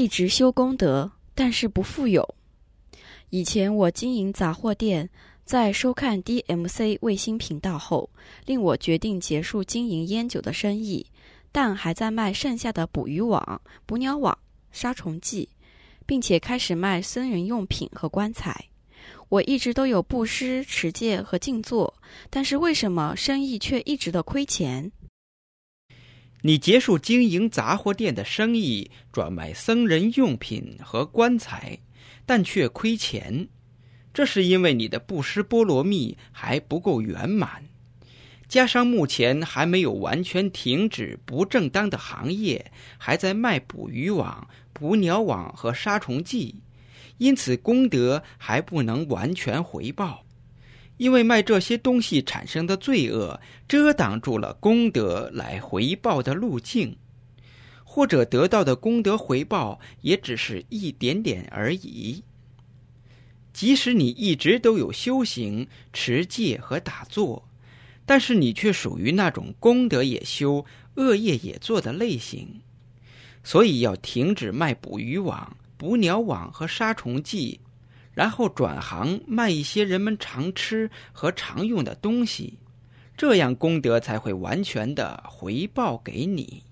一直修功德，但是不富有。以前我经营杂货店，在收看 DMC 卫星频道后，令我决定结束经营烟酒的生意，但还在卖剩下的捕鱼网、捕鸟网、杀虫剂，并且开始卖僧人用品和棺材。我一直都有布施、持戒和静坐，但是为什么生意却一直的亏钱？你结束经营杂货店的生意，转卖僧人用品和棺材，但却亏钱，这是因为你的布施波罗蜜还不够圆满，加上目前还没有完全停止不正当的行业，还在卖捕鱼网、捕鸟网和杀虫剂。因此，功德还不能完全回报，因为卖这些东西产生的罪恶遮挡住了功德来回报的路径，或者得到的功德回报也只是一点点而已。即使你一直都有修行、持戒和打坐，但是你却属于那种功德也修、恶业也做的类型，所以要停止卖捕鱼网。捕鸟网和杀虫剂，然后转行卖一些人们常吃和常用的东西，这样功德才会完全的回报给你。